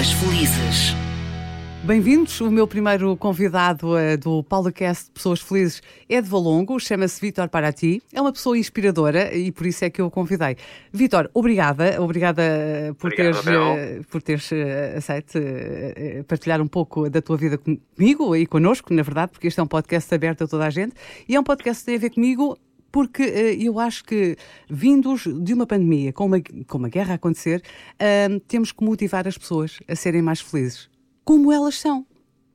Pessoas Felizes. Bem-vindos. O meu primeiro convidado é do PaulaCast Pessoas Felizes é de Valongo, chama-se Vítor Paraty. É uma pessoa inspiradora e por isso é que eu o convidei. Vítor, obrigada. Obrigada por Obrigado, teres, uh, por teres aceito partilhar um pouco da tua vida comigo e connosco, na verdade, porque este é um podcast aberto a toda a gente e é um podcast que tem a ver comigo porque uh, eu acho que, vindos de uma pandemia, com uma, com uma guerra a acontecer, temos que motivar as pessoas a serem mais felizes, como elas são.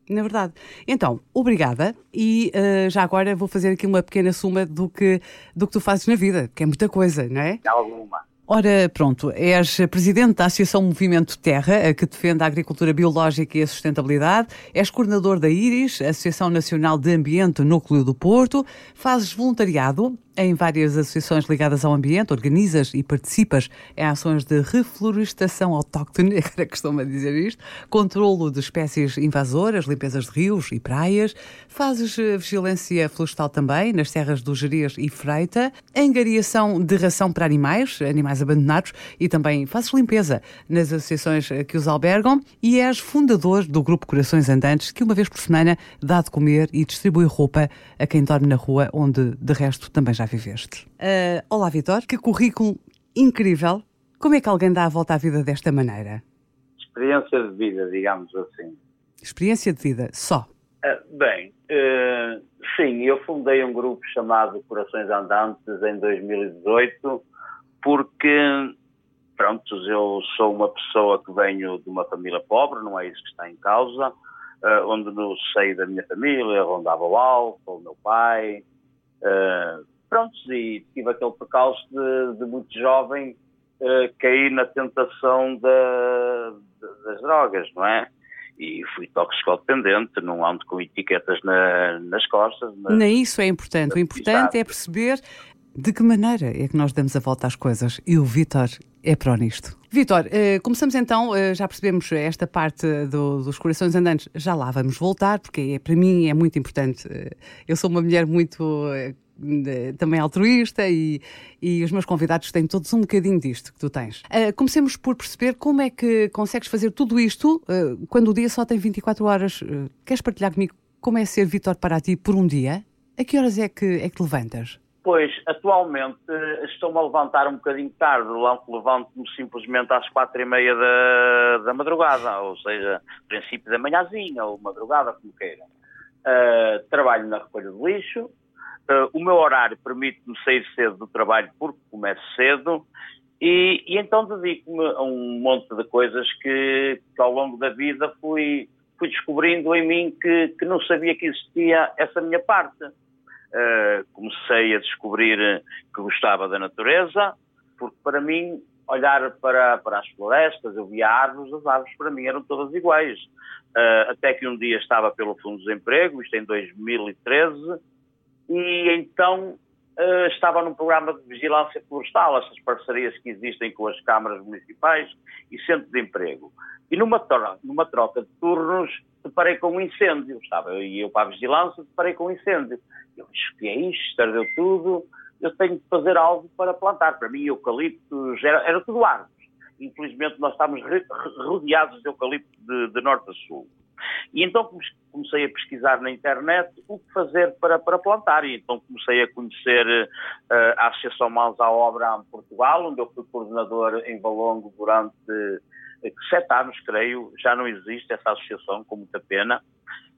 Na verdade. Então, obrigada. E uh, já agora vou fazer aqui uma pequena suma do que, do que tu fazes na vida, que é muita coisa, não é? Alguma. Ora, pronto, és presidente da Associação Movimento Terra, que defende a agricultura biológica e a sustentabilidade, és coordenador da IRIS, Associação Nacional de Ambiente Núcleo do Porto, fazes voluntariado em várias associações ligadas ao ambiente, organizas e participas em ações de reflorestação autóctone, agora costumo dizer isto, controlo de espécies invasoras, limpezas de rios e praias, fazes vigilância florestal também nas serras do Gerias e Freita, angariação de ração para animais, animais abandonados e também fazes limpeza nas associações que os albergam e és fundador do grupo Corações Andantes, que uma vez por semana dá de comer e distribui roupa a quem dorme na rua, onde de resto também já viveste. Uh, olá, Vitor. Que currículo incrível. Como é que alguém dá a volta à vida desta maneira? Experiência de vida, digamos assim. Experiência de vida, só? Uh, bem, uh, sim, eu fundei um grupo chamado Corações Andantes em 2018 porque, pronto, eu sou uma pessoa que venho de uma família pobre, não é isso que está em causa, onde no seio da minha família rondava o álcool, o meu pai, pronto, e tive aquele percalço de, de muito jovem uh, cair na tentação da, das drogas, não é? E fui toxicodependente, não ando com etiquetas na, nas costas. Mas, Nem isso é importante. O importante é perceber de que maneira é que nós damos a volta às coisas. E o Vitor é pró nisto. Vitor, eh, começamos então, eh, já percebemos esta parte do, dos corações andantes, já lá vamos voltar, porque é, para mim é muito importante. Eu sou uma mulher muito também altruísta e, e os meus convidados têm todos um bocadinho disto que tu tens. Uh, comecemos por perceber como é que consegues fazer tudo isto uh, quando o dia só tem 24 horas. Uh, queres partilhar comigo como é ser Vitor para ti por um dia? A que horas é que, é que te levantas? Pois, atualmente estou-me a levantar um bocadinho tarde, levanto-me simplesmente às quatro e meia da, da madrugada, ou seja, princípio da manhãzinha ou madrugada, como queira. Uh, trabalho na recolha de lixo, Uh, o meu horário permite-me sair cedo do trabalho porque começo cedo e, e então dedico-me a um monte de coisas que, que, ao longo da vida fui, fui descobrindo em mim que, que não sabia que existia essa minha parte. Uh, comecei a descobrir que gostava da natureza, porque para mim, olhar para, para as florestas, eu via árvores, as árvores para mim eram todas iguais. Uh, até que um dia estava pelo Fundo de Desemprego, isto em 2013, e então uh, estava num programa de vigilância florestal, essas parcerias que existem com as câmaras municipais e centro de emprego. E numa, troca, numa troca de turnos deparei com um incêndio. Estava eu e eu para a vigilância, deparei com um incêndio. Eu disse, que é isto? Ardeu tudo. Eu tenho de fazer algo para plantar. Para mim, eucaliptos, era, era tudo árvores. Infelizmente, nós estamos rodeados de eucalipto de, de norte a sul. E então comecei a pesquisar na internet o que fazer para, para plantar. E então comecei a conhecer uh, a Associação Mãos à Obra em Portugal, onde eu fui coordenador em Valongo durante uh, sete anos, creio. Já não existe essa associação, com muita pena.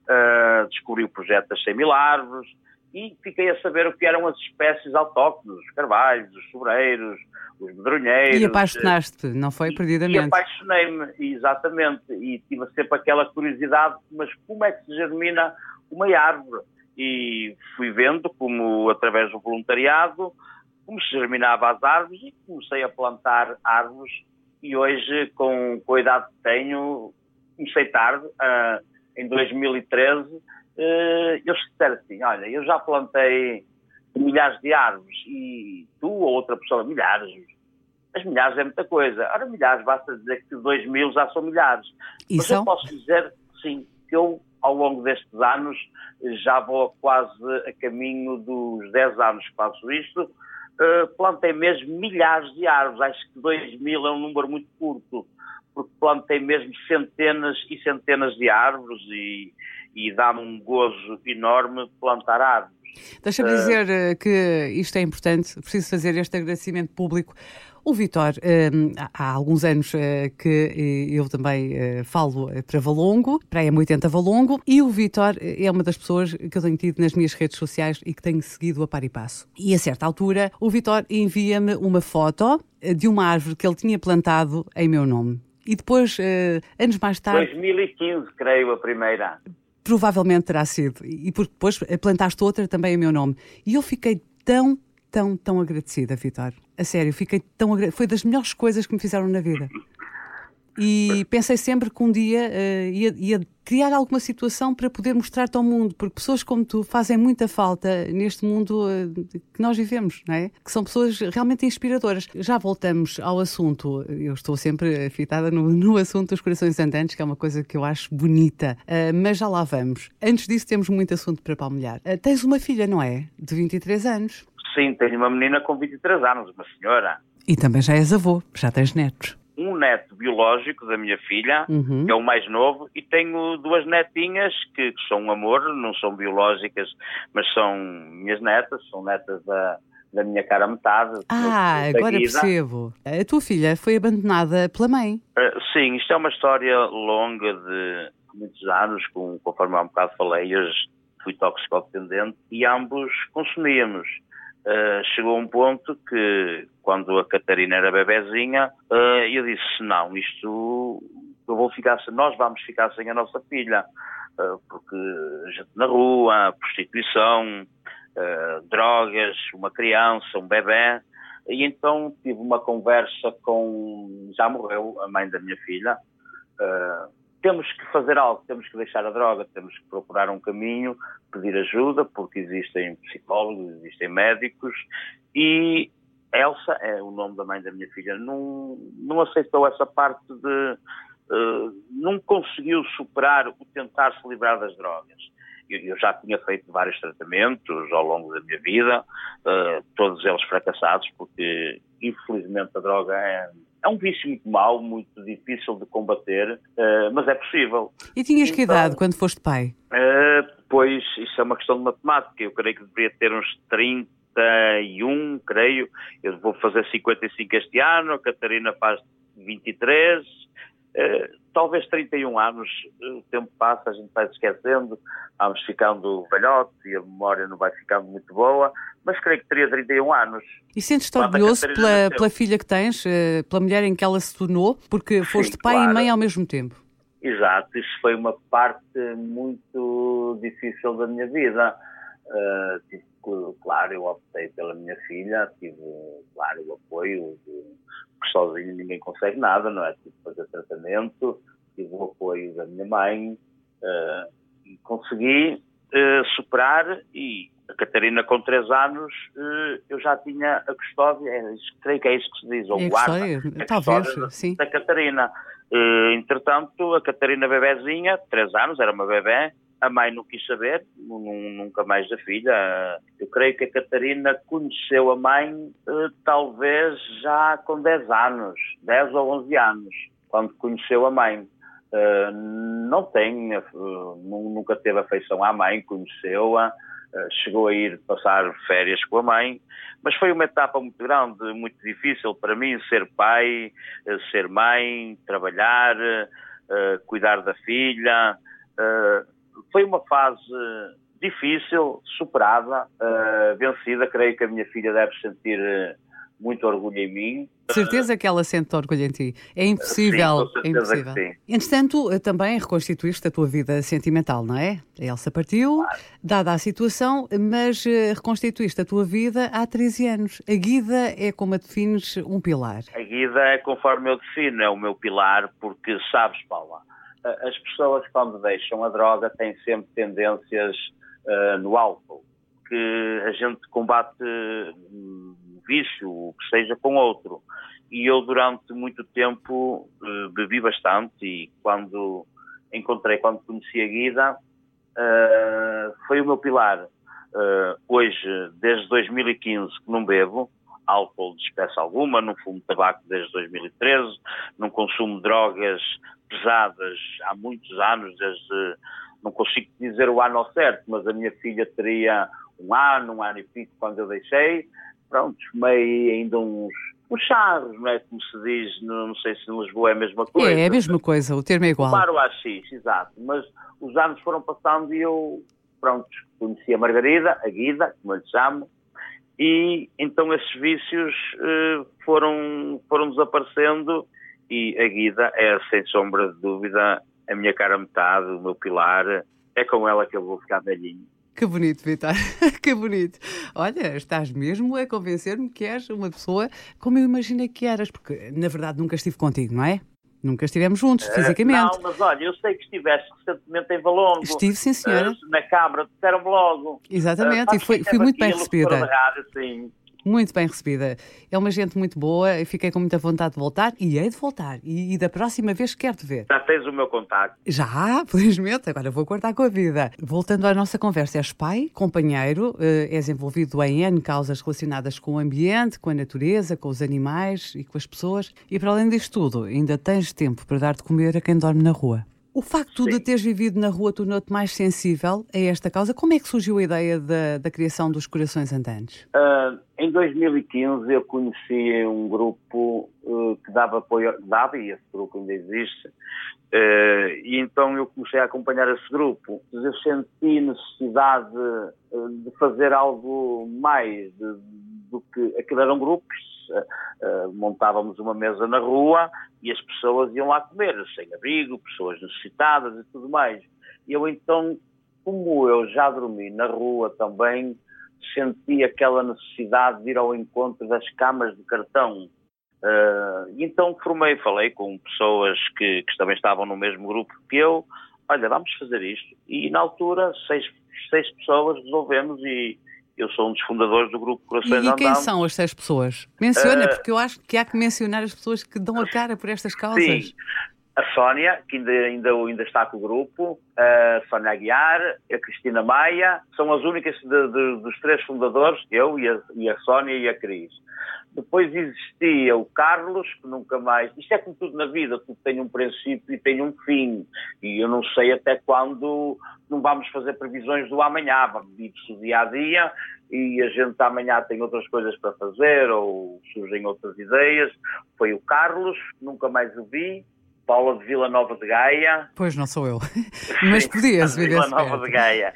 Uh, descobri o projeto das 100 mil árvores e fiquei a saber o que eram as espécies autóctones, os carvalhos, os sobreiros, os medronheiros. E apaixonaste, não foi perdidamente? E apaixonei-me, exatamente, e tive sempre aquela curiosidade, mas como é que se germina uma árvore? E fui vendo como, através do voluntariado, como se germinava as árvores e comecei a plantar árvores e hoje, com, com a idade que tenho, comecei tarde, uh, em 2013, uh, eu disseram assim, olha, eu já plantei milhares de árvores e tu ou outra pessoa, milhares. As milhares é muita coisa. Ora, milhares, basta dizer que dois mil já são milhares. E Mas são? eu posso dizer, sim, que eu, ao longo destes anos, já vou quase a caminho dos 10 anos que faço isto, uh, plantei mesmo milhares de árvores. Acho que dois mil é um número muito curto, porque plantei mesmo centenas e centenas de árvores e, e dá-me um gozo enorme plantar árvores. Deixa-me dizer uh, que isto é importante, preciso fazer este agradecimento público. O Vitor, uh, há alguns anos que eu também falo para Valongo, para a M80 Valongo, e o Vitor é uma das pessoas que eu tenho tido nas minhas redes sociais e que tenho seguido a par e passo. E a certa altura, o Vitor envia-me uma foto de uma árvore que ele tinha plantado em meu nome. E depois, anos mais tarde. 2015, creio, a primeira provavelmente terá sido. E porque depois plantaste outra também em meu nome. E eu fiquei tão, tão, tão agradecida, Vitor. A sério, fiquei tão agradecida. Foi das melhores coisas que me fizeram na vida. E pensei sempre que um dia uh, ia, ia, criar alguma situação para poder mostrar-te ao mundo, porque pessoas como tu fazem muita falta neste mundo uh, que nós vivemos, não é? Que são pessoas realmente inspiradoras. Já voltamos ao assunto, eu estou sempre fitada no, no assunto dos corações andantes, que é uma coisa que eu acho bonita, uh, mas já lá vamos. Antes disso, temos muito assunto para palmilhar. tens uma filha, não é? De 23 anos. Sim, tenho uma menina com 23 anos, uma senhora. E também já és avô, já tens netos um neto biológico da minha filha, uhum. que é o mais novo, e tenho duas netinhas que, que, são um amor, não são biológicas, mas são minhas netas, são netas da, da minha cara metade. Ah, agora percebo. A tua filha foi abandonada pela mãe. Uh, sim, isto é uma história longa de muitos anos, com, conforme há um bocado falei, eu fui toxicodependente e ambos consumíamos. Uh, chegou a um ponto que, quando a Catarina era bebezinha, uh, eu disse, não, isto, eu vou ficar, nós vamos ficar sem a nossa filha, uh, porque gente na rua, prostituição, drogas, uma criança, um bebê, e então tive uma conversa com, já morreu a mãe da minha filha, temos que fazer algo, temos que deixar a droga, temos que procurar um caminho, pedir ajuda, porque existem psicólogos, existem médicos, e Elsa, é o nome da mãe da minha filha, não, não aceitou essa parte de. Uh, não conseguiu superar o tentar se livrar das drogas. Eu, já tinha feito vários tratamentos ao longo da minha vida, uh, todos eles fracassados, porque infelizmente a droga é é um vício muito mau, muito difícil de combater, uh, mas é possível. E tinhas então, que idade quando foste pai? Uh, pois, isso é uma questão de matemática. Eu creio que deveria ter uns 31, creio. Eu vou fazer 55 este ano, a Catarina faz 23. Uh, talvez 31 anos, o tempo passa, a gente vai se esquecendo, vamos ficando velhote e a memória não vai ficando muito boa, mas creio que teria 31 anos. E sentes-te orgulhoso pela, pela, filha que tens, eh, pela mulher em que ela se tornou, porque foste Sim, pai claro. e mãe ao mesmo tempo? Exato, isso foi uma parte muito difícil da minha vida. Uh, tive, claro, eu optei pela minha filha, tive, claro, o apoio de porque sozinho ninguém consegue nada, não é? Tive que fazer tratamento, tive o apoio da minha mãe uh, e consegui uh, superar e a Catarina com 3 anos uh, eu já tinha a custódia, é, creio que é isso que se diz, ou é guarda, a talvez, da, sim. da Catarina. entretanto, a Catarina bebezinha, 3 anos, era uma bebê, a mãe não quis saber, nunca mais da filha. Eu creio que a Catarina conheceu a mãe eh, talvez já com 10 anos, 10 ou 11 anos, quando conheceu a mãe. Uh, não tem, uh, nunca teve afeição à mãe, conheceu-a, chegou a ir passar férias com a mãe, mas foi uma etapa muito grande, muito difícil para mim ser pai, ser mãe, trabalhar, cuidar da filha foi uma fase difícil, superada, uh, vencida. Creio que a minha filha deve sentir uh, muito orgulho em mim. Certeza que ela sente orgulho em ti. É impossível. Sim, é impossível. Que sim. Entretanto, eh, também reconstituíste a tua vida sentimental, não é? A Elsa partiu, claro. dada a situação, mas reconstituíste a tua vida há 13 anos. A Guida é como a defines um pilar. A Guida é conforme eu defino, é o meu pilar, porque sabes, Paula, as pessoas quando deixam a droga têm sempre tendências uh, no álcool, que a gente combate um vício, o que seja com outro. E eu durante muito tempo uh, bebi bastante e quando encontrei, quando conheci a Guida, uh, foi o meu pilar. hoje, desde 2015 que não bebo, álcool de espécie alguma, não fumo tabaco desde 2013, não consumo drogas pesadas há muitos anos, desde, não consigo dizer o ano certo, mas a minha filha teria um ano, um ano e pico quando eu deixei. Pronto, fumei ainda uns, uns charros, não é? Como se diz, não, não sei se em Lisboa é a mesma coisa. É, é a mesma coisa, o termo é igual. Claro, o AX, exato. Mas os anos foram passando e eu, pronto, conheci a Margarida, a Guida, como eu lhe chamo, e então esses vícios uh, foram, foram desaparecendo e a Guida é, sem sombra de dúvida, a minha cara metade, o meu pilar, é com ela que eu vou ficar velhinho. Que bonito, Vitor. que bonito. Olha, estás mesmo a convencer-me que és uma pessoa como eu imaginei que eras, porque na verdade nunca estive contigo, não é? Nunca estivemos juntos, uh, fisicamente. Não, mas olha, eu sei que estiveste recentemente em Valongo. Estive, sim, senhora. Uh, na Câmara, disseram-me logo. Exatamente, uh, e foi, fui muito bem recebida. Rádio, sim muito bem recebida. É uma gente muito boa, e fiquei com muita vontade de voltar e hei de voltar. E, e da próxima vez quero-te ver. Já tens o meu contato. Já, felizmente, agora vou cortar com a vida. Voltando à nossa conversa, és pai, companheiro, eh, és envolvido em N causas relacionadas com o ambiente, com a natureza, com os animais e com as pessoas. E para além disto tudo, ainda tens tempo para dar de comer a quem dorme na rua. O facto Sim. de teres vivido na rua tornou-te mais sensível a esta causa. Como é que surgiu a ideia da, da criação dos Corações Andantes? Uh, em 2015 eu conheci um grupo uh, que dava apoio, dava, e esse grupo ainda existe, uh, e então eu comecei a acompanhar esse grupo. Eu senti necessidade de fazer algo mais de, do que aquilo eram grupos uh, montávamos uma mesa na rua e as pessoas iam lá comer, sem abrigo, pessoas necessitadas e tudo mais. Eu então, como eu já dormi na rua também, senti aquela necessidade de ir ao encontro das camas de cartão. Uh, e então formei, falei com pessoas que, que também estavam no mesmo grupo que eu, olha, vamos fazer isto. E na altura, seis, seis pessoas resolvemos e, eu sou um dos fundadores do grupo Corações E, e quem são as seis pessoas? Menciona, uh, porque eu acho que há que mencionar as pessoas que dão a cara por estas causas. Sim. A Sónia, que ainda, ainda, ainda está com o grupo, a Sónia Aguiar, a Cristina Maia, são as únicas de, de, dos três fundadores, eu e a, e a Sónia e a Cris. Depois existia o Carlos, que nunca mais. Isto é como tudo na vida, tudo tem um princípio e tem um fim. E eu não sei até quando não vamos fazer previsões do amanhã, vive-se o dia a dia e a gente amanhã tem outras coisas para fazer ou surgem outras ideias. Foi o Carlos, nunca mais o vi. Paula de Vila Nova de Gaia. Pois não sou eu, mas podias viver Vila Nova de Gaia.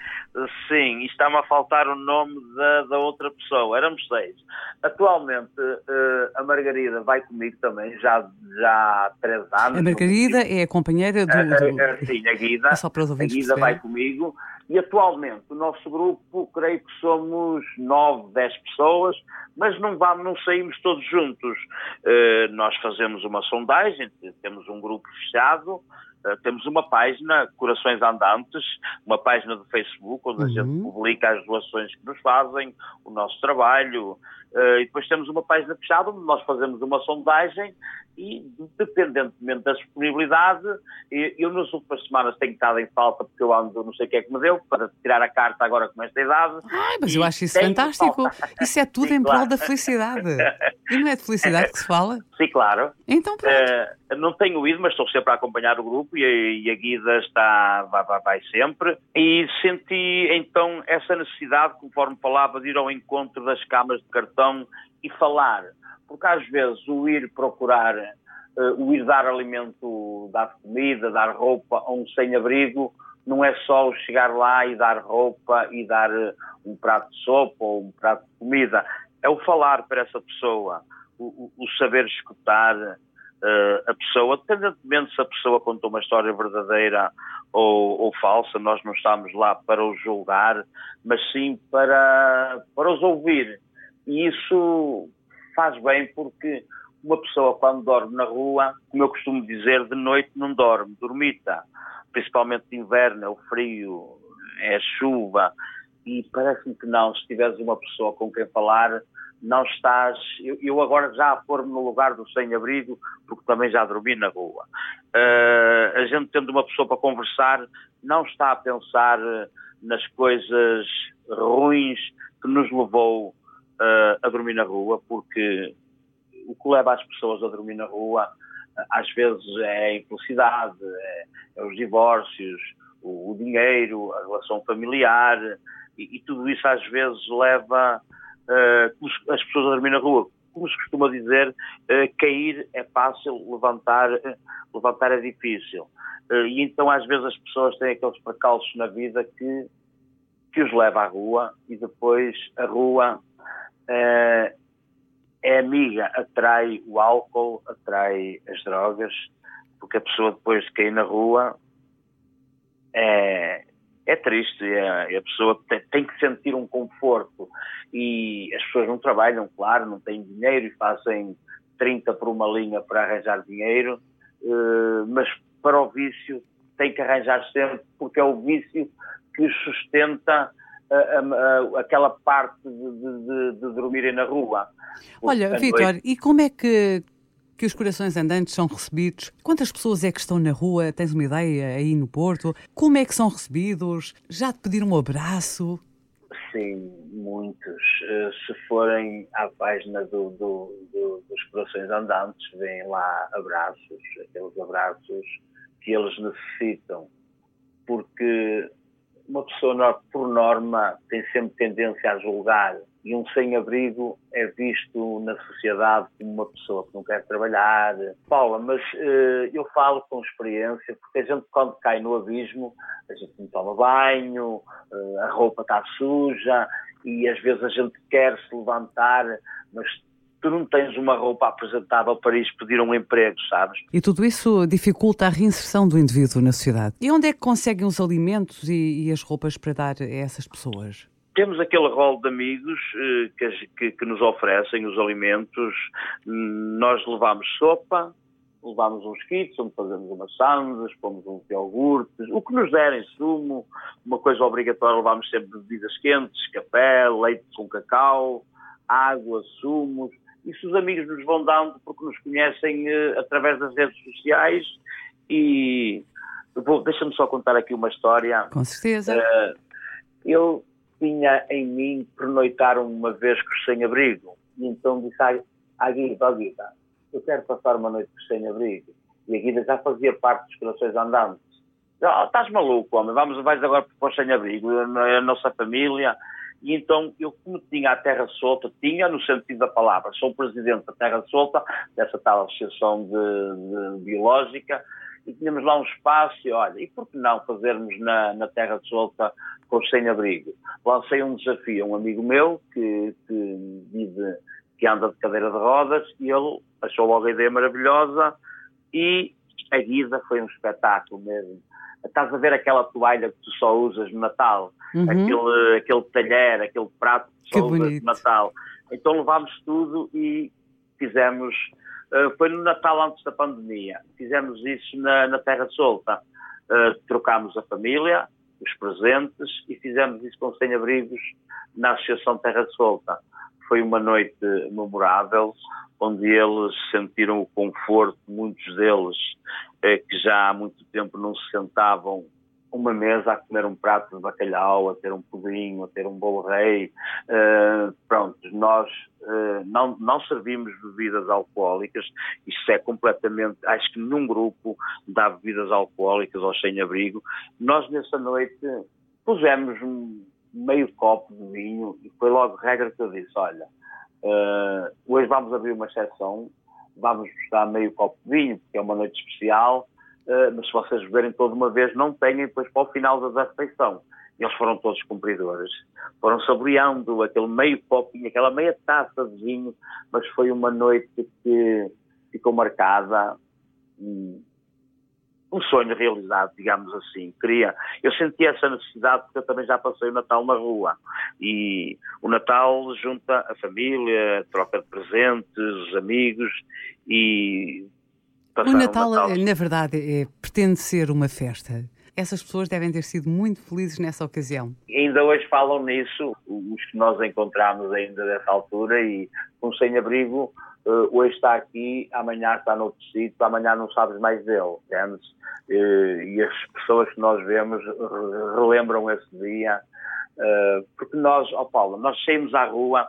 Sim, e está-me a faltar o nome da, da outra pessoa. Éramos seis. Atualmente, uh, a Margarida vai comigo também, já, já há três anos. A Margarida é a companheira do. do... sim, a Guida. É só para os a Guida vai comigo. E atualmente, o nosso grupo, creio que somos nove, dez pessoas, mas não, vamos, não saímos todos juntos. Uh, nós fazemos uma sondagem, temos um grupo fechado Uh, temos uma página, Corações Andantes, uma página do Facebook, onde uhum. a gente uhum. publica as doações que nos fazem, o nosso trabalho, uh, e depois temos uma página fechada onde nós fazemos uma sondagem e, dependentemente da disponibilidade, eu nas últimas semanas tenho estado em falta porque eu ando, não sei o que é que me deu, para tirar a carta agora com esta idade. Ai, mas eu acho isso fantástico. Isso é tudo Sim, em prol da felicidade. E não é de felicidade que se fala? Sim, claro. Então pronto. Uh, não tenho ido, mas estou sempre a acompanhar o grupo e a, e a Guida está, vai, vai, vai, sempre. E senti então essa necessidade, conforme falava, de ir ao encontro das câmaras de cartão e falar porque às vezes o ir procurar, uh, o ir dar alimento, dar comida, dar roupa a um sem-abrigo, não é só o chegar lá e dar roupa e dar uh, um prato de sopa ou um prato de comida, é o falar para essa pessoa, o, o, o saber escutar uh, a pessoa, independentemente se a pessoa contou uma história verdadeira ou, ou, falsa, nós não estamos lá para os julgar, mas sim para, para os ouvir. E isso faz bem porque uma pessoa quando dorme na rua, como eu costumo dizer, de noite não dorme, dormita. Principalmente de inverno, é o frio, é a chuva. E parece-me que não, se tiveres uma pessoa com quem falar, não estás. Eu, eu agora já a pôr-me no lugar do sem-abrigo, porque também já dormi na rua. Uh, a gente tendo uma pessoa para conversar, não está a pensar nas coisas ruins que nos levou uh, a dormir na rua, porque o que leva as pessoas a dormir na rua às vezes é a infelicidade, é, é os divórcios, o, o, dinheiro, a relação familiar, e, e, tudo isso às vezes leva uh, as pessoas a dormir na rua. Como se costuma dizer, uh, cair é fácil, levantar, levantar é difícil. e então às vezes as pessoas têm aqueles percalços na vida que, que os leva à rua e depois a rua é amiga, atrai o álcool, atrai as drogas, porque a pessoa depois de cair na rua é, é triste, é, a pessoa tem, que sentir um conforto. E as pessoas não trabalham, claro, não têm dinheiro e fazem 30 por uma linha para arranjar dinheiro, uh, mas para o vício tem que arranjar sempre, porque é o vício que sustenta aquela parte de, de, de, dormirem na rua. Olha, Vitor, e como é que, que os corações andantes são recebidos? Quantas pessoas é que estão na rua? Tens uma ideia aí no Porto? Como é que são recebidos? Já te pediram um abraço? Sim, muitos. Eh, se forem à página do, do, do, dos corações andantes, vêm lá abraços, aqueles abraços que eles necessitam, porque uma pessoa, por norma, tem sempre tendência a julgar e um sem-abrigo é visto na sociedade como uma pessoa que não quer trabalhar. Paula, mas uh, eu falo com experiência, porque a gente, quando cai no abismo, a gente não toma banho, uh, a roupa está suja e às vezes a gente quer se levantar, mas tu não tens uma roupa apresentável para ir pedir um emprego, sabes? E tudo isso dificulta a reinserção do indivíduo na sociedade. E onde é que conseguem os alimentos e, e as roupas para dar a essas pessoas? Temos aquele rol de amigos eh, que, que, que, nos oferecem os alimentos. Nós levamos sopa, levamos uns kits onde fazemos umas sandes, pomos uns iogurtes, o que nos derem, sumo, uma coisa obrigatória, levamos sempre bebidas quentes, café, leite com cacau, água, sumos, isso os amigos nos vão dando porque nos conhecem uh, através das redes sociais e deixa-me só contar aqui uma história. Com certeza. Uh, eu tinha em mim pernoitar uma vez com sem-abrigo e então disse à, à Guida, oh, Guida, eu quero passar uma noite com sem-abrigo. E a Guida já fazia parte dos corações andantes. Oh, estás maluco, homem, vamos, vais agora para o sem-abrigo, a nossa família, e então eu, como tinha a Terra Solta, tinha no sentido da palavra, sou presidente da Terra Solta, dessa tal associação de, de biológica, e tínhamos lá um espaço e olha, e por que não fazermos na, na Terra Solta com os sem-abrigo? Lancei um desafio a um amigo meu que, que vive, que anda de cadeira de rodas, e ele achou logo a ideia maravilhosa, e a guisa foi um espetáculo mesmo estás a ver aquela toalha que tu só usas no Natal, uhum. aquele, aquele talher, aquele prato que usas no Natal. Então levámos tudo e fizemos, uh, foi no Natal antes da pandemia, fizemos isso na, na Terra Solta. Uh, trocámos a família, os presentes e fizemos isso com sem-abrigos na Associação Terra Solta. Foi uma noite memorável, onde eles sentiram o conforto, muitos deles eh, que já há muito tempo não se sentavam uma mesa a comer um prato de bacalhau, a ter um pudim, a ter um bolo rei. Uh, pronto, nós uh, não, não servimos bebidas alcoólicas, isso é completamente, acho que num grupo dá bebidas alcoólicas aos sem-abrigo. Nós nessa noite pusemos meio copo de vinho e foi logo regra que eu disse, olha, Uh, hoje vamos abrir uma exceção, vamos buscar meio copo de vinho, porque é uma noite especial, uh, mas se vocês beberem toda uma vez, não tenham depois para o final da refeição. Eles foram todos cumpridores, foram saboreando aquele meio copinho, aquela meia taça de vinho, mas foi uma noite que ficou marcada. Um sonho realizado, digamos assim. Queria, eu senti essa necessidade porque eu também já passei o Natal na rua e o Natal junta a família, troca de presentes, os amigos e o Natal, o Natal, na verdade, é, pretende ser uma festa. Essas pessoas devem ter sido muito felizes nessa ocasião. Ainda hoje falam nisso, os que nós encontramos ainda dessa altura e com sem-abrigo uh, hoje está aqui, amanhã está noutro sítio, amanhã não sabes mais dele, entendes? Uh, e as pessoas que nós vemos relembram esse dia, uh, porque nós, ó oh Paulo, nós saímos à rua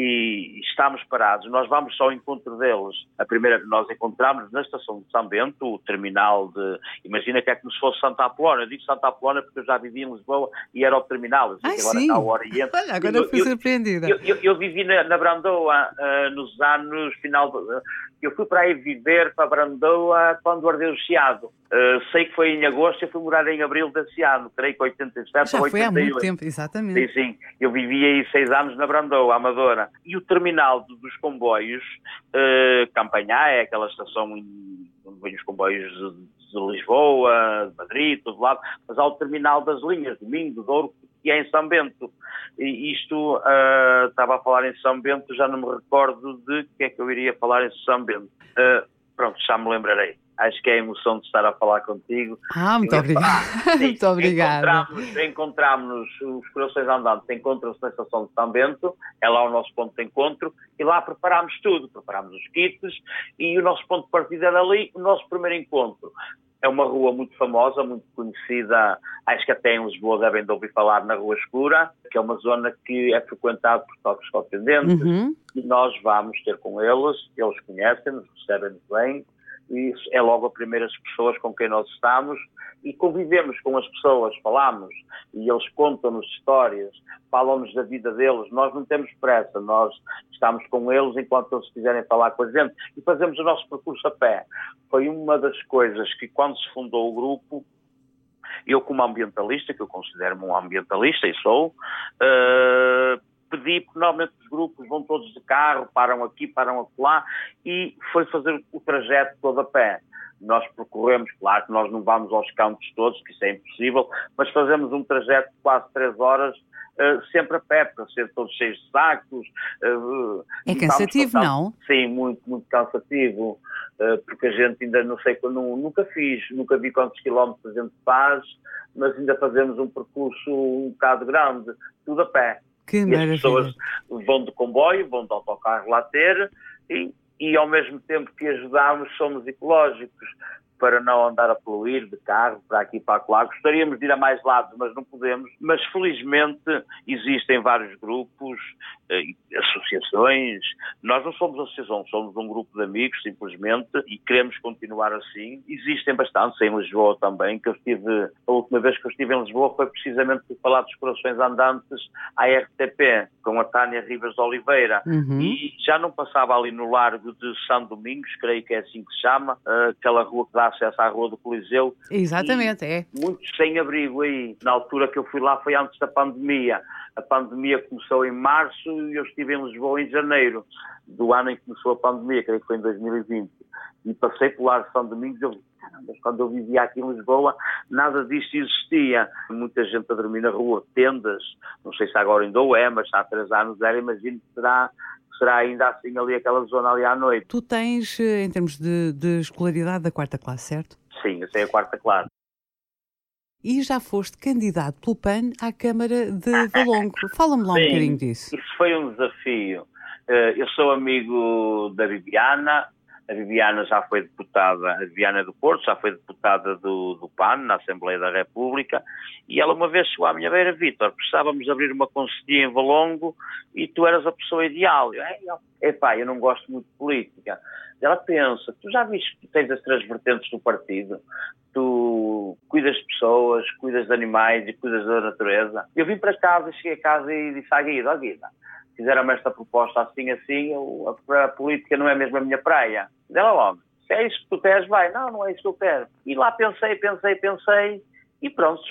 e estamos parados. Nós vamos só ao encontro deles. A primeira que nós encontramos na estação de São Bento, o terminal de. Imagina que é como se fosse Santa Apolónia. Eu digo Santa Apolónia porque eu já vivi em Lisboa e era o terminal. Ai, agora sim. está Oriente. Olha, agora eu, fui surpreendida. Eu, eu, eu, vivi na, na Brandoa uh, nos anos final. Uh, eu fui para aí viver para Brandoa quando ardeu o Chiado. Uh, sei que foi em agosto, eu fui morar em abril desse ano, creio que 87 Já ou 88. foi há muito tempo, exatamente. Sim, sim. Eu vivi aí seis anos na Brandoa, Amadora. E o terminal dos comboios, uh, Campanhá, é aquela estação onde vêm os comboios de, de, Lisboa, de Madrid, todo lado, mas há o terminal das linhas, Domingo, Douro, que é em São Bento. E isto, uh, estava a falar em São Bento, já não me recordo de que é que eu iria falar em São Bento. Uh, pronto, já me lembrarei. Acho que é a emoção de estar a falar contigo. Ah, muito obrigado. Ah, muito obrigada. Encontramos, os corações andantes, encontram-se na estação de São Bento, é lá o nosso ponto de encontro, e lá preparámos tudo, preparámos os kits, e o nosso ponto de partida era ali, o nosso primeiro encontro. É uma rua muito famosa, muito conhecida, acho que até em Lisboa devem de ouvir falar na Rua Escura, que é uma zona que é frequentada por todos os uhum. e nós vamos ter com eles, eles conhecem-nos, recebem-nos bem, e é logo as primeiras pessoas com quem nós estamos e convivemos com as pessoas, falamos e eles contam-nos histórias, falam-nos da vida deles. Nós não temos pressa, nós estamos com eles enquanto eles quiserem falar com a gente e fazemos o nosso percurso a pé. Foi uma das coisas que, quando se fundou o grupo, eu, como ambientalista, que eu considero-me um ambientalista e sou, uh, pedi, porque normalmente os grupos vão todos de carro, param aqui, param lá, e foi fazer o trajeto todo a pé. Nós percorremos, claro que nós não vamos aos campos todos, que isso é impossível, mas fazemos um trajeto de quase três horas, uh, sempre a pé, para ser todos cheios de sacos. Uh, é cansativo, não? Sim, muito, muito cansativo, uh, porque a gente ainda não sei, nunca fiz, nunca vi quantos quilómetros a gente faz, mas ainda fazemos um percurso um bocado grande, tudo a pé. Que e as pessoas vão de comboio, vão de autocarro lá ter e, e ao mesmo tempo que ajudamos somos ecológicos para não andar a poluir de carro para aqui e para lá. Gostaríamos de ir a mais lados, mas não podemos. Mas felizmente existem vários grupos, eh, associações. Nós não somos associação, somos um grupo de amigos, simplesmente, e queremos continuar assim. Existem bastantes em Lisboa também, que eu estive, a última vez que eu estive em Lisboa foi precisamente por falar dos corações andantes à RTP, com a Tânia Rivas de Oliveira. Uhum. E já não passava ali no Largo de São Domingos, creio que é assim que se chama, eh, aquela rua que dá acesso à Rua do Coliseu. Exatamente, é. Muitos sem abrigo aí. Na altura que eu fui lá foi antes da pandemia. A pandemia começou em março e eu estive em Lisboa em janeiro do ano em que começou a pandemia, creio que foi em 2020. E passei por lá de São Domingos eu caramba, quando eu vivia aqui em Lisboa, nada disto existia. Muita gente a dormir na rua, tendas, não sei se agora ainda o é, mas há três anos era, imagino que será será ainda assim ali aquela zona ali à noite. Tu tens, eh, em termos de, de escolaridade, da quarta classe, certo? Sim, eu sei a quarta classe. E já foste candidato pelo PAN à Câmara de Valongo. Fala-me lá Sim, um bocadinho disso. Isso foi um desafio. Eh, eu sou amigo da Bibiana, a Viviana já foi deputada, a Viviana do Porto já foi deputada do, do PAN, na Assembleia da República, e ela uma vez chegou à minha beira, Vítor, precisávamos abrir uma conselhia em Valongo e tu eras a pessoa ideal. Eu, epá, eu não gosto muito de política. Ela pensa, tu já viste que tens as três vertentes do partido? Tu cuidas de pessoas, cuidas de animais e cuidas da natureza. Eu vim para casa, cheguei a casa e disse à Guida, ó oh, Guida, fizeram-me esta proposta assim, assim, a, a, política não é mesmo a minha praia. Dela logo, se é isso que tu queres, vai. Não, não é isso que eu quero. E lá pensei, pensei, pensei, e pronto,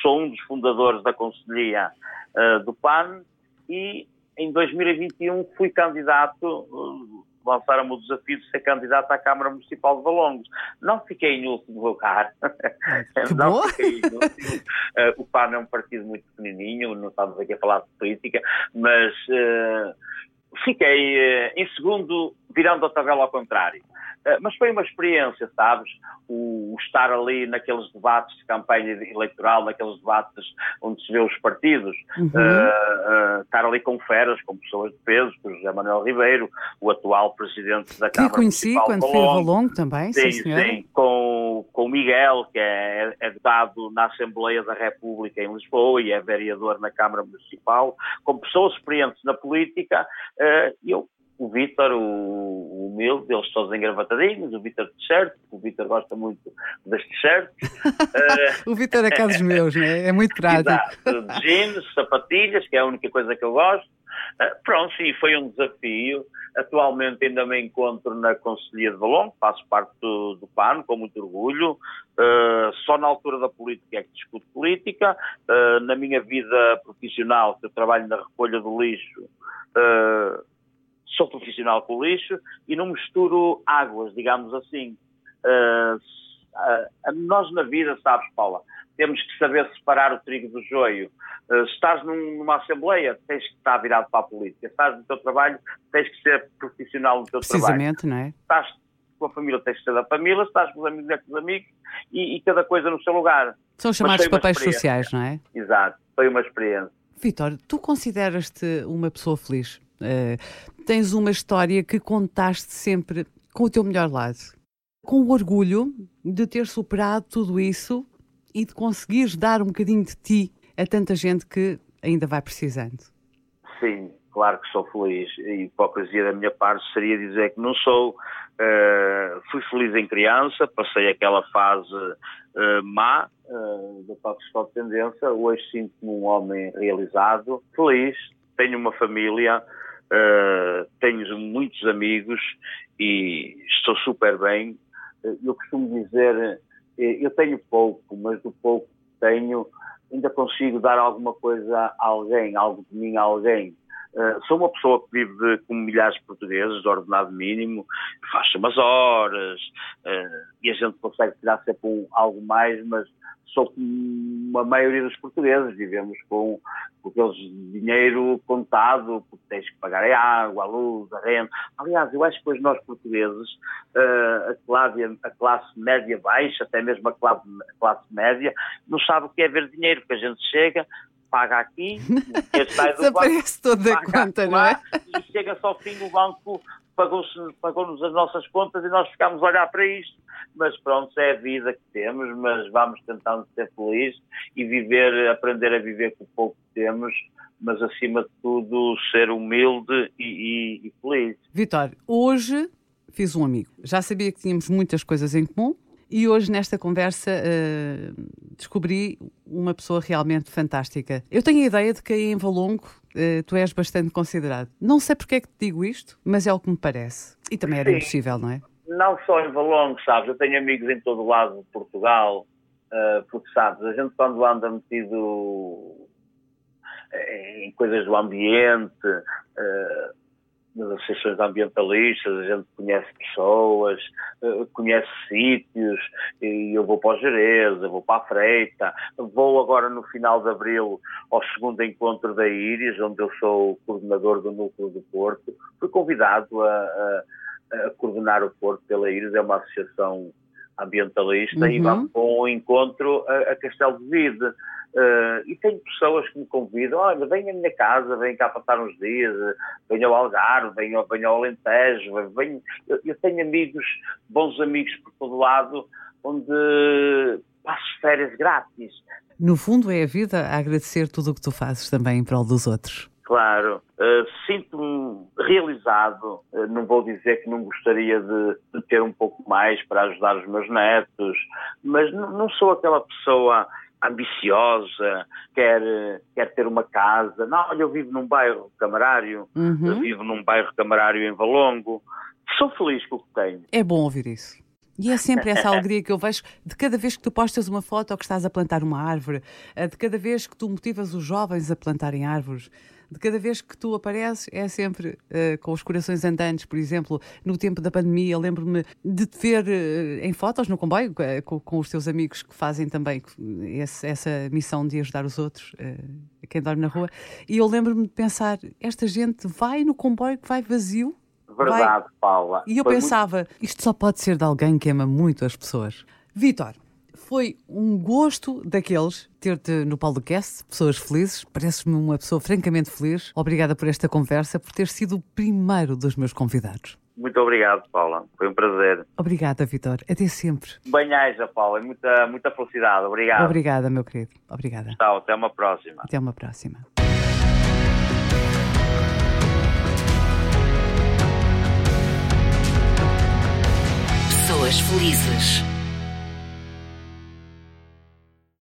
sou um dos fundadores da Conselhia uh, do PAN, e em 2021 fui candidato uh, lançaram-me o desafio de ser candidato à Câmara Municipal de Valongos. Não fiquei em último lugar. não fiquei em último. Uh, o PAN é um partido muito pequenininho, não estamos aqui a falar de política, mas uh, fiquei uh, em segundo, virando a tabela ao contrário. Uh, mas foi uma experiência, sabes? O, o, estar ali naqueles debates de campanha eleitoral, naqueles debates onde se vê os partidos, uhum. uh, estar ali com feras, com pessoas de peso, com José Manuel Ribeiro, o atual presidente da que Câmara Que conheci quando fui a Valongo também, sim, sim, sim com, com o Miguel, que é, é deputado na Assembleia da República em Lisboa e é vereador na Câmara Municipal, com pessoas experientes na política, uh, eu o Vítor, o, o humilde, eles todos engravatadinhos, o Vítor de t-shirt, o Vítor gosta muito das t-shirts. o Vítor é casos meus, né? é muito. Exato, jeans, sapatilhas, que é a única coisa que eu gosto. Uh, pronto, sim, foi um desafio. Atualmente ainda me encontro na Conselhia de Valongo, faço parte do, do PAN, com muito orgulho. Uh, só na altura da política é que discuto política. Uh, na minha vida profissional, que eu trabalho na recolha do lixo, sou profissional com o lixo e não misturo águas, digamos assim. Uh, uh, nós na vida, sabes, Paula, temos que saber separar o trigo do joio. Uh, estás num, numa assembleia, tens que estar virado para a política. Estás no teu trabalho, tens que ser profissional no teu Precisamente, trabalho. não é? Estás com a família, tens que ser da família. Estás com os amigos, é com os amigos. E, e cada coisa no seu lugar. São chamados papéis sociais, não é? Exato. Foi uma experiência. Vitor, tu consideras-te uma pessoa feliz? Uh, tens uma história que contaste sempre com o teu melhor lado, com o orgulho de ter superado tudo isso e de conseguires dar um bocadinho de ti a tanta gente que ainda vai precisando. Sim, claro que sou feliz. A hipocrisia da minha parte seria dizer que não sou. Uh, fui feliz em criança, passei aquela fase uh, má uh, da toxicodependência. Hoje sinto-me um homem realizado, feliz, tenho uma família, Uh, tenho muitos amigos e estou super bem. Uh, eu costumo dizer, uh, eu tenho pouco, mas do pouco que tenho, ainda consigo dar alguma coisa a alguém, algo de mim a alguém. sou uma pessoa que vive de, como milhares de portugueses, de ordenado mínimo, faz umas horas, e a gente consegue tirar sempre um, algo mais, mas só como a maioria dos portugueses, vivemos com, com aqueles dinheiro contado, porque tens que pagar a água, a luz, a renda. Aliás, eu acho que hoje nós portugueses, uh, a, classe, a classe média baixa, até mesmo a classe, a classe média, não sabe o que é ver dinheiro, porque a gente chega, paga aqui, sai do banco, toda a conta, não é? E chega só ao fim do banco pagou-nos pagou as nossas contas e nós ficámos a olhar para isto. Mas pronto, é a vida que temos, mas vamos tentando ser felizes e viver, aprender a viver com o pouco que temos, mas acima de tudo ser humilde e, e, e feliz. Vitor, hoje fiz um amigo. Já sabia que tínhamos muitas coisas em comum, e hoje, nesta conversa, uh, descobri uma pessoa realmente fantástica. Eu tenho a ideia de que aí em Valongo uh, tu és bastante considerado. Não sei porque é que te digo isto, mas é o que me parece. E também era Sim. impossível, não é? Não só em Valongo, sabes? Eu tenho amigos em todo o lado de Portugal, uh, porque sabes, a gente quando anda metido em coisas do ambiente, uh, nas associações ambientalistas, a gente conhece pessoas, eh, conhece sítios, e eu vou para o Jerez, eu vou para a Freita, vou agora no final de abril ao segundo encontro da Íris, onde eu sou coordenador do Núcleo do Porto. Fui convidado a, a, a coordenar o Porto pela Íris, é uma associação ambientalista, uhum. e vamos para um encontro a, a Castelo de Vide. Uh, e tenho pessoas que me convidam, olha, vem à minha casa, vem cá passar uns dias, venha ao Algarve, venha, venha ao Alentejo, venha... Eu, eu, tenho amigos, bons amigos por todo lado, onde passo férias grátis. No fundo é a vida a agradecer tudo o que tu fazes também em prol dos outros. Claro, uh, sinto-me realizado, uh, não vou dizer que não gostaria de, de, ter um pouco mais para ajudar os meus netos, mas não sou aquela pessoa ambiciosa, quer, quer ter uma casa. Não, olha, eu vivo num bairro camarário, uhum. vivo num bairro camarário em Valongo. Sou feliz com o que tenho. É bom ouvir isso. E é sempre essa alegria que eu vejo de cada vez que tu postas uma foto ou que estás a plantar uma árvore, eh, de cada vez que tu motivas os jovens a plantarem árvores, de cada vez que tu apareces, é sempre uh, com os corações andantes, por exemplo, no tempo da pandemia, lembro-me de te ver uh, em fotos no comboio uh, com, com, os teus amigos que fazem também esse, essa missão de ajudar os outros, quem dorme na rua, e eu lembro-me de pensar: esta gente vai no comboio que vai vazio Verdade, vai... Paula. E eu Foi pensava, muito... isto só pode ser de alguém que ama muito as pessoas. Vitor, foi um gosto daqueles ter-te no Paulo Cast, pessoas felizes. Pareces-me uma pessoa francamente feliz. Obrigada por esta conversa, por ter sido o primeiro dos meus convidados. Muito obrigado, Paula. Foi um prazer. Obrigada, Vitor. Até sempre. Banhaja, Paula. Muita, muita felicidade. Obrigado. Obrigada, meu querido. Obrigada. Tchau. Até uma próxima. Até uma próxima. Pessoas felizes.